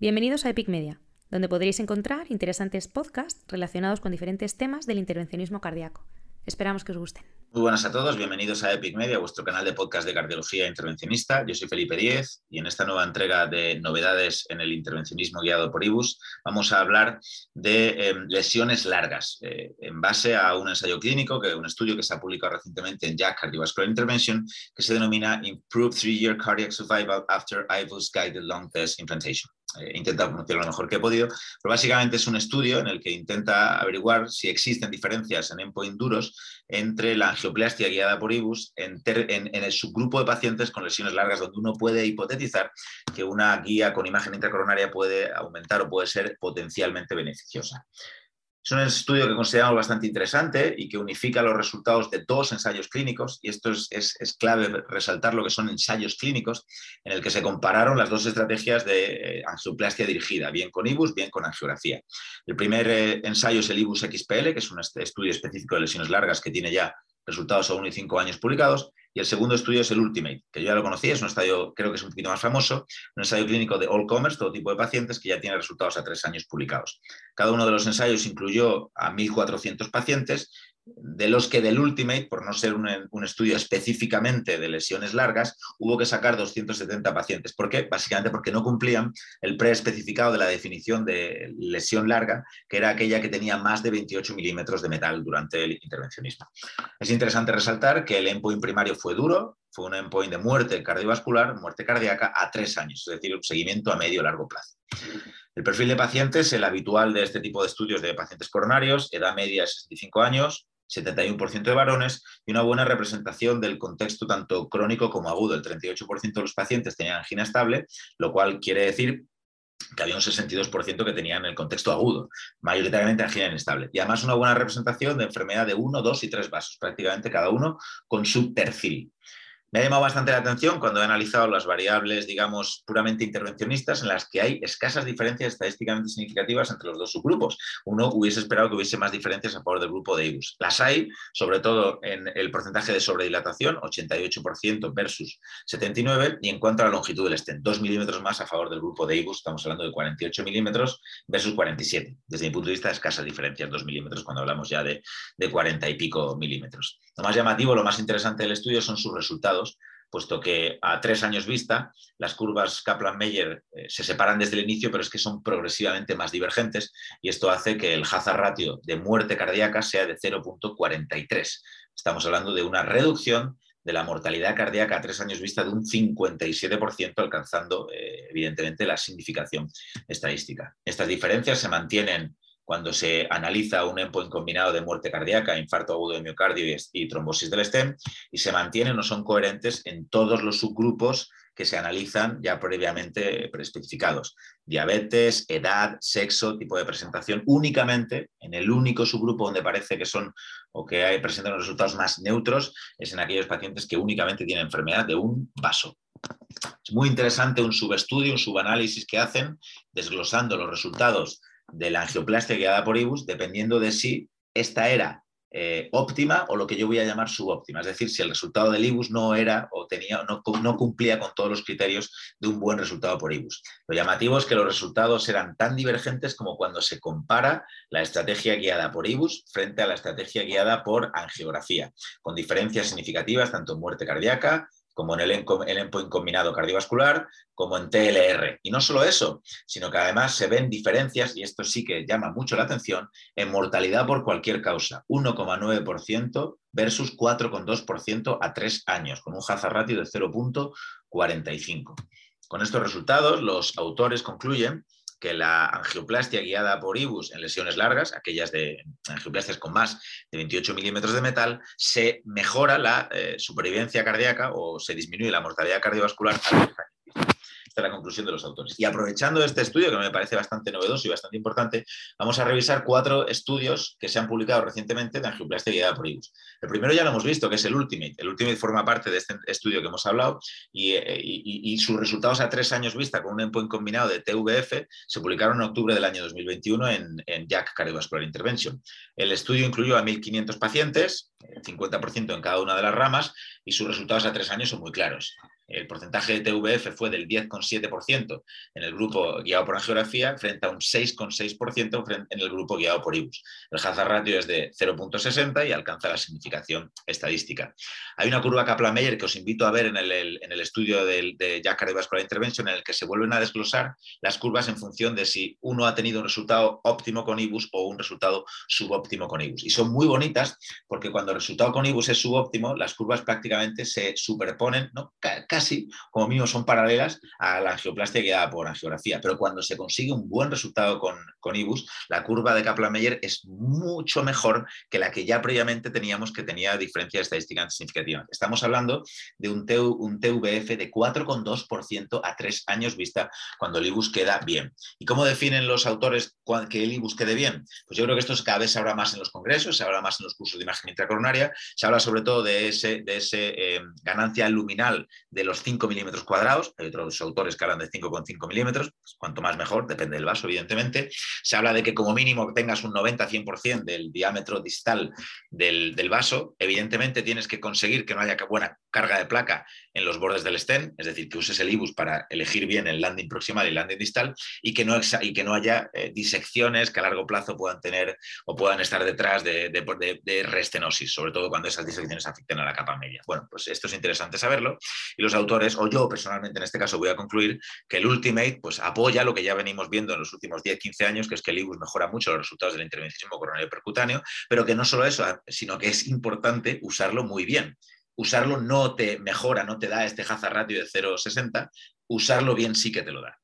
Bienvenidos a Epic Media, donde podréis encontrar interesantes podcasts relacionados con diferentes temas del intervencionismo cardíaco. Esperamos que os gusten. Muy buenas a todos, bienvenidos a Epic Media, vuestro canal de podcast de cardiología intervencionista. Yo soy Felipe Díez y en esta nueva entrega de novedades en el intervencionismo guiado por IBUS vamos a hablar de em, lesiones largas eh, en base a un ensayo clínico, que un estudio que se ha publicado recientemente en JACC Cardiovascular Intervention, que se denomina Improved Three-Year Cardiac Survival After IBUS Guided Long Test Implantation he intentado pronunciarlo lo mejor que he podido, pero básicamente es un estudio en el que intenta averiguar si existen diferencias en endpoint duros entre la angioplastia guiada por IBUS en, en, el subgrupo de pacientes con lesiones largas, donde uno puede hipotetizar que una guía con imagen intracoronaria puede aumentar o puede ser potencialmente beneficiosa. Es un estudio que consideramos bastante interesante y que unifica los resultados de dos ensayos clínicos, y esto es, clave resaltar lo que son ensayos clínicos, en el que se compararon las dos estrategias de eh, angioplastia dirigida, bien con IBUS, bien con angiografía. El primer eh, ensayo es el IBUS XPL, que es un estudio específico de lesiones largas que tiene ya resultados a 1 y 5 años publicados, y el segundo estudio es el Ultimate, que yo ya lo conocí, es un estadio, creo que es un poquito más famoso, un ensayo clínico de all commerce, todo tipo de pacientes, que ya tiene resultados a tres años publicados. Cada uno de los ensayos incluyó a 1.400 pacientes de los que del Ultimate, por no ser un, estudio específicamente de lesiones largas, hubo que sacar 270 pacientes. ¿Por qué? Básicamente porque no cumplían el preespecificado de la definición de lesión larga, que era aquella que tenía más de 28 milímetros de metal durante el intervencionismo. Es interesante resaltar que el endpoint primario fue duro, fue un endpoint de muerte cardiovascular, muerte cardíaca, a tres años, es decir, un seguimiento a medio largo plazo. El perfil de pacientes, el habitual de este tipo de estudios de pacientes coronarios, edad media 65 años, 71% de varones y una buena representación del contexto tanto crónico como agudo. El 38% de los pacientes tenían angina estable, lo cual quiere decir que había un 62% que tenían el contexto agudo, mayoritariamente angina inestable. Y además una buena representación de enfermedad de 1, 2 y 3 vasos, prácticamente cada uno con su perfil. Me ha llamado bastante la atención cuando he analizado las variables, digamos, puramente intervencionistas, en las que hay escasas diferencias estadísticamente significativas entre los dos subgrupos. Uno hubiese esperado que hubiese más diferencias a favor del grupo de IBUS. Las hay, sobre todo en el porcentaje de sobredilatación, 88% versus 79%, y en cuanto a la longitud del stent, 2 milímetros más a favor del grupo de IBUS, estamos hablando de 48 milímetros versus 47. Desde mi punto de vista, escasas diferencias, 2 milímetros, cuando hablamos ya de, de 40 y pico milímetros. Lo más llamativo, lo más interesante del estudio son sus resultados puesto que a tres años vista las curvas Kaplan-Meier eh, se separan desde el inicio, pero es que son progresivamente más divergentes y esto hace que el hazard ratio de muerte cardíaca sea de 0.43. Estamos hablando de una reducción de la mortalidad cardíaca a tres años vista de un 57%, alcanzando eh, evidentemente la significación estadística. Estas diferencias se mantienen cuando se analiza un endpoint combinado de muerte cardíaca, infarto agudo de miocardio y, trombosis del stem, y se mantienen o son coherentes en todos los subgrupos que se analizan ya previamente preespecificados. Diabetes, edad, sexo, tipo de presentación, únicamente en el único subgrupo donde parece que son o que hay, presentan los resultados más neutros es en aquellos pacientes que únicamente tienen enfermedad de un vaso. Es muy interesante un subestudio, un subanálisis que hacen desglosando los resultados de la angioplastia guiada por IBUS, dependiendo de si esta era eh, óptima o lo que yo voy a llamar subóptima. Es decir, si el resultado del IBUS no era o tenía, no, no, cumplía con todos los criterios de un buen resultado por IBUS. Lo llamativo es que los resultados eran tan divergentes como cuando se compara la estrategia guiada por IBUS frente a la estrategia guiada por angiografía, con diferencias significativas tanto en muerte cardíaca, como en el, endpoint combinado cardiovascular, como en TLR. Y no solo eso, sino que además se ven diferencias, y esto sí que llama mucho la atención, en mortalidad por cualquier causa, 1,9% versus 4,2% a tres años, con un hazard ratio de 0.45. Con estos resultados, los autores concluyen que la angioplastia guiada por IBUS en lesiones largas, aquellas de angioplastias con más de 28 milímetros de metal, se mejora la eh, supervivencia cardíaca o se disminuye la mortalidad cardiovascular esta es la conclusión de los autores. Y aprovechando este estudio, que me parece bastante novedoso y bastante importante, vamos a revisar cuatro estudios que se han publicado recientemente de angioplastia guiada por IBUS. El primero ya lo hemos visto, que es el Ultimate. El Ultimate forma parte de este estudio que hemos hablado eh, y, sus resultados a tres años vista con un endpoint combinado de TVF se publicaron en octubre del año 2021 en, en Cardiovascular Intervention. El estudio incluyó a 1.500 pacientes, 50% en cada una de las ramas, y sus resultados a tres años son muy claros. El porcentaje de TVF fue del 10,7% en el grupo guiado por angiografía frente a un 6,6% en el grupo guiado por IBUS. El hazard ratio es de 0.60 y alcanza la significación estadística. Hay una curva Kaplan-Meier que os invito a ver en el, estudio de, de Jack Cardiovascular Intervention en el que se vuelven a desglosar las curvas en función de si uno ha tenido un resultado óptimo con IBUS o un resultado subóptimo con IBUS. Y son muy bonitas porque cuando el resultado con IBUS es subóptimo, las curvas prácticamente se superponen, ¿no? Como mínimo son paralelas a la angioplastia guiada por angiografía. Pero cuando se consigue un buen resultado con, con IBUS, la curva de Kaplan-Meier es mucho mejor que la que ya previamente teníamos que tenía diferencias estadísticas significativas. Estamos hablando de un, un TVF de 4,2% a tres años vista cuando el IBUS queda bien. ¿Y cómo definen los autores que el IBUS quede bien? Pues yo creo que esto cada vez se habla más en los congresos, se habla más en los cursos de imagen intracoronaria, se habla sobre todo de ese, de ese eh, ganancia luminal de los 5 milímetros cuadrados, hay otros autores que hablan de 5,5 milímetros, pues cuanto más mejor, depende del vaso, evidentemente. Se habla de que como mínimo tengas un 90-100% del diámetro distal del, del, vaso, evidentemente tienes que conseguir que no haya buena carga de placa en los bordes del stent, es decir, que uses el IBUS para elegir bien el landing proximal y el landing distal y que no, y que no haya eh, disecciones que a largo plazo puedan tener o puedan estar detrás de, de, restenosis, sobre todo cuando esas disecciones afecten a la capa media. Bueno, pues esto es interesante saberlo y los autores, o yo personalmente en este caso voy a concluir que el Ultimate pues apoya lo que ya venimos viendo en los últimos 10-15 años, que es que el IBUS mejora mucho los resultados del intervencionismo coronario percutáneo, pero que no solo eso, sino que es importante usarlo muy bien usarlo no te mejora, no te da este hazard ratio de 0,60, usarlo bien sí que te lo da.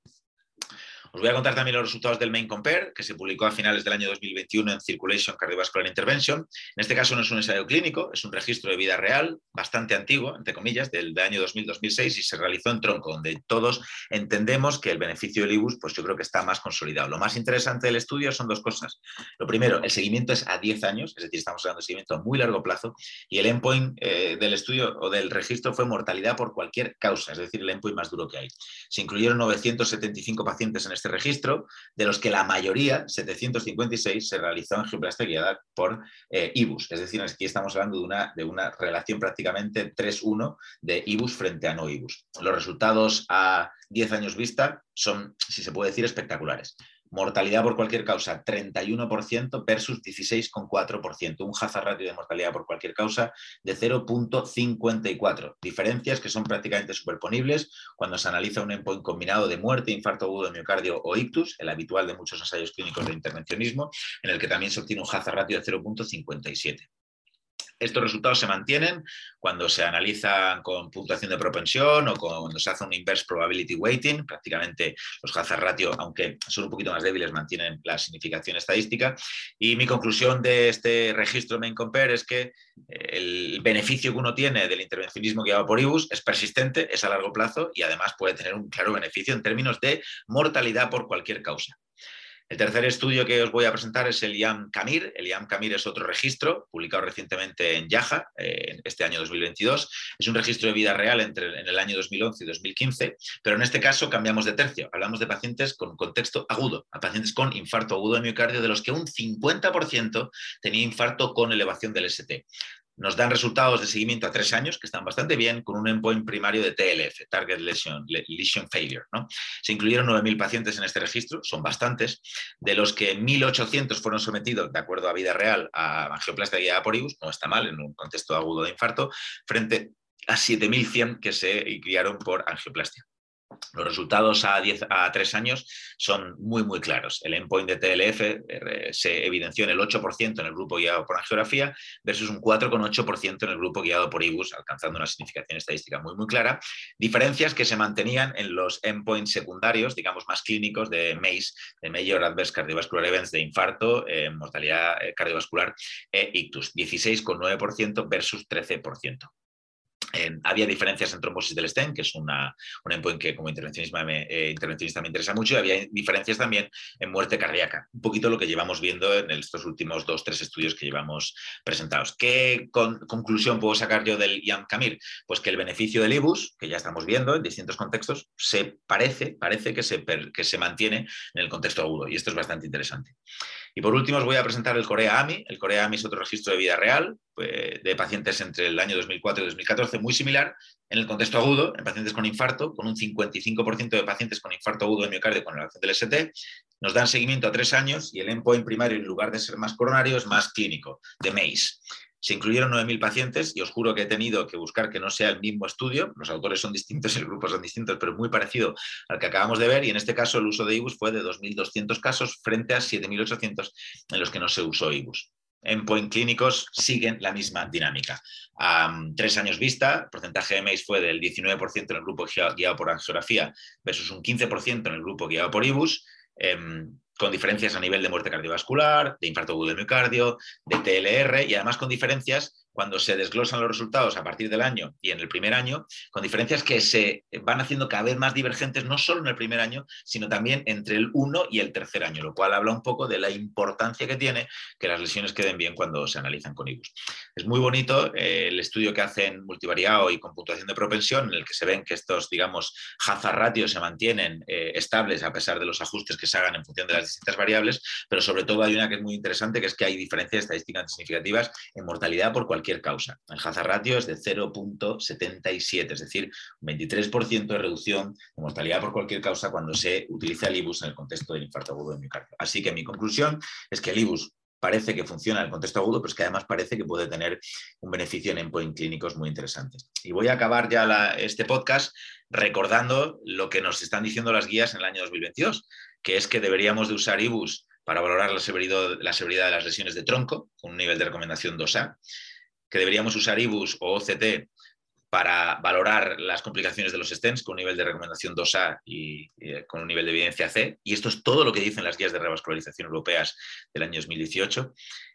Os voy a contar también los resultados del Main Compare, que se publicó a finales del año 2021 en Circulation Cardiovascular Intervention. En este caso no es un ensayo clínico, es un registro de vida real, bastante antiguo, entre comillas, del, año 2000-2006 y se realizó en tronco, donde todos entendemos que el beneficio del IBUS, pues yo creo que está más consolidado. Lo más interesante del estudio son dos cosas. Lo primero, el seguimiento es a 10 años, es decir, estamos hablando de seguimiento a muy largo plazo, y el endpoint eh, del estudio o del registro fue mortalidad por cualquier causa, es decir, el endpoint más duro que hay. Se incluyeron 975 pacientes en este registro, de los que la mayoría, 756, se realizó en angioplastia guiada por eh, IBUS. Es decir, aquí estamos hablando de una, de una relación prácticamente 3-1 de IBUS frente a no IBUS. Los resultados a 10 años vista son, si se puede decir, espectaculares. Mortalidad por cualquier causa, 31% versus 16,4%. Un hazard ratio de mortalidad por cualquier causa de 0.54. Diferencias que son prácticamente superponibles cuando se analiza un endpoint combinado de muerte, infarto agudo de miocardio o ictus, el habitual de muchos ensayos clínicos de intervencionismo, en el que también se obtiene un hazard ratio de 0.57. Estos resultados se mantienen cuando se analizan con puntuación de propensión o cuando se hace un inverse probability weighting. Prácticamente los hazard ratio, aunque son un poquito más débiles, mantienen la significación estadística. Y mi conclusión de este registro Main Compare es que eh, el beneficio que uno tiene del intervencionismo guiado por IBUS es persistente, es a largo plazo y además puede tener un claro beneficio en términos de mortalidad por cualquier causa. El tercer estudio que os voy a presentar es el IAM Camir. El IAM Camir es otro registro publicado recientemente en Yaja, eh, este año 2022. Es un registro de vida real entre en el año 2011 y 2015, pero en este caso cambiamos de tercio. Hablamos de pacientes con contexto agudo, a pacientes con infarto agudo de miocardio, de los que un 50% tenía infarto con elevación del ST nos dan resultados de seguimiento a tres años que están bastante bien con un endpoint primario de TLF, Target Lesion, Failure. ¿no? Se incluyeron 9.000 pacientes en este registro, son bastantes, de los que 1.800 fueron sometidos, de acuerdo a vida real, a angioplastia guiada por IBUS, no está mal en un contexto agudo de infarto, frente a 7.100 que se guiaron por angioplastia. Los resultados a, 10, a 3 años son muy, muy claros. El endpoint de TLF eh, se evidenció en el 8% en el grupo guiado por angiografía versus un 4,8% en el grupo guiado por IBUS, alcanzando una significación estadística muy, muy clara. Diferencias que se mantenían en los endpoints secundarios, digamos, más clínicos de MACE, de Major Adverse Cardiovascular Events de infarto, eh, mortalidad eh, cardiovascular e ictus, 16,9% versus 13% había diferencias en trombosis del stent, que es una, un endpoint que como intervencionista me, eh, intervencionista me interesa mucho, y había diferencias también en muerte cardíaca. Un poquito lo que llevamos viendo en estos últimos dos, tres estudios que llevamos presentados. ¿Qué conclusión puedo sacar yo del IAM Camir? Pues que el beneficio del IBUS, que ya estamos viendo en distintos contextos, se parece, parece que se, que se mantiene en el contexto agudo, y esto es bastante interesante. Y por último os voy a presentar el Corea AMI. El Corea AMI es otro registro de vida real pues, de pacientes entre el año 2004 y 2014, muy similar en el contexto agudo, en pacientes con infarto, con un 55% de pacientes con infarto agudo de miocardio con relación del ST, nos dan seguimiento a tres años y el endpoint primario, en lugar de ser más coronario, es más clínico, de MACE. Se incluyeron 9.000 pacientes y os juro que he tenido que buscar que no sea el mismo estudio. Los autores son distintos, el grupo son distintos, pero muy parecido al que acabamos de ver. Y en este caso el uso de IBUS fue de 2.200 casos frente a 7.800 en los que no se usó IBUS endpoint clínicos siguen la misma dinámica. A tres años vista, el porcentaje de MACE fue del 19% en el grupo guiado por angiografía versus un 15% en el grupo guiado por IBUS. Em, con diferencias a nivel de muerte cardiovascular, de infarto agudo de miocardio, de TLR y además con diferencias cuando se desglosan los resultados a partir del año y en el primer año, con diferencias que se van haciendo cada vez más divergentes, no solo en el primer año, sino también entre el 1 y el tercer año, lo cual habla un poco de la importancia que tiene que las lesiones queden bien cuando se analizan con IBUS. Es muy bonito eh, el estudio que hacen multivariado y con puntuación de propensión, en el que se ven que estos, digamos, hazard ratios se mantienen eh, estables a pesar de los ajustes que se hagan en función de las distintas variables, pero sobre todo hay una que es muy interesante, que es que hay diferencias estadísticamente significativas en mortalidad por cualquier causa. El hazard ratio es de 0.77, es decir, un 23% de reducción de mortalidad por cualquier causa cuando se utiliza el IBUS en el contexto del infarto agudo de miocardio. Así que mi conclusión es que el IBUS parece que funciona en el contexto agudo, pero es que además parece que puede tener un beneficio en endpoint clínicos muy interesantes. Y voy a acabar ya este podcast recordando lo que nos están diciendo las guías en el año 2022, que es que deberíamos de usar IBUS para valorar la severidad, la severidad de las lesiones de tronco, con un nivel de recomendación 2A, que deberíamos usar IBUS o OCT para valorar las complicaciones de los stents con un nivel de recomendación 2A y, eh, con un nivel de evidencia C. Y esto es todo lo que dicen las guías de revascularización europeas del año 2018.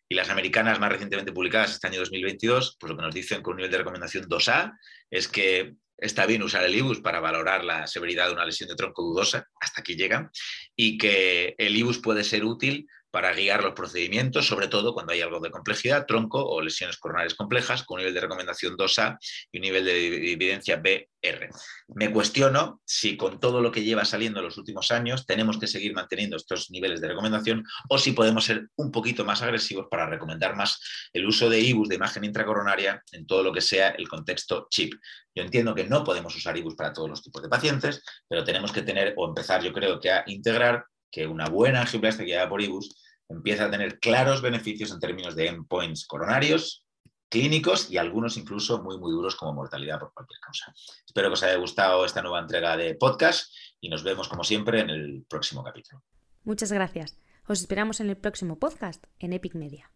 Y las americanas más recientemente publicadas este año 2022, pues lo que nos dicen con un nivel de recomendación 2A es que está bien usar el IBUS para valorar la severidad de una lesión de tronco dudosa, hasta aquí llegan, y que el IBUS puede ser útil para guiar los procedimientos, sobre todo cuando hay algo de complejidad, tronco o lesiones coronarias complejas, con un nivel de recomendación 2A y un nivel de evidencia BR. Me cuestiono si con todo lo que lleva saliendo en los últimos años tenemos que seguir manteniendo estos niveles de recomendación o si podemos ser un poquito más agresivos para recomendar más el uso de IBUS de imagen intracoronaria en todo lo que sea el contexto chip. Yo entiendo que no podemos usar IBUS para todos los tipos de pacientes, pero tenemos que tener o empezar, yo creo a integrar que una buena angioplastia guiada por IBUS empieza a tener claros beneficios en términos de endpoints coronarios, clínicos y algunos incluso muy, muy duros como mortalidad por cualquier causa. Espero que os haya gustado esta nueva entrega de podcast y nos vemos como siempre en el próximo capítulo. Muchas gracias. Os esperamos en el próximo podcast en Epic Media.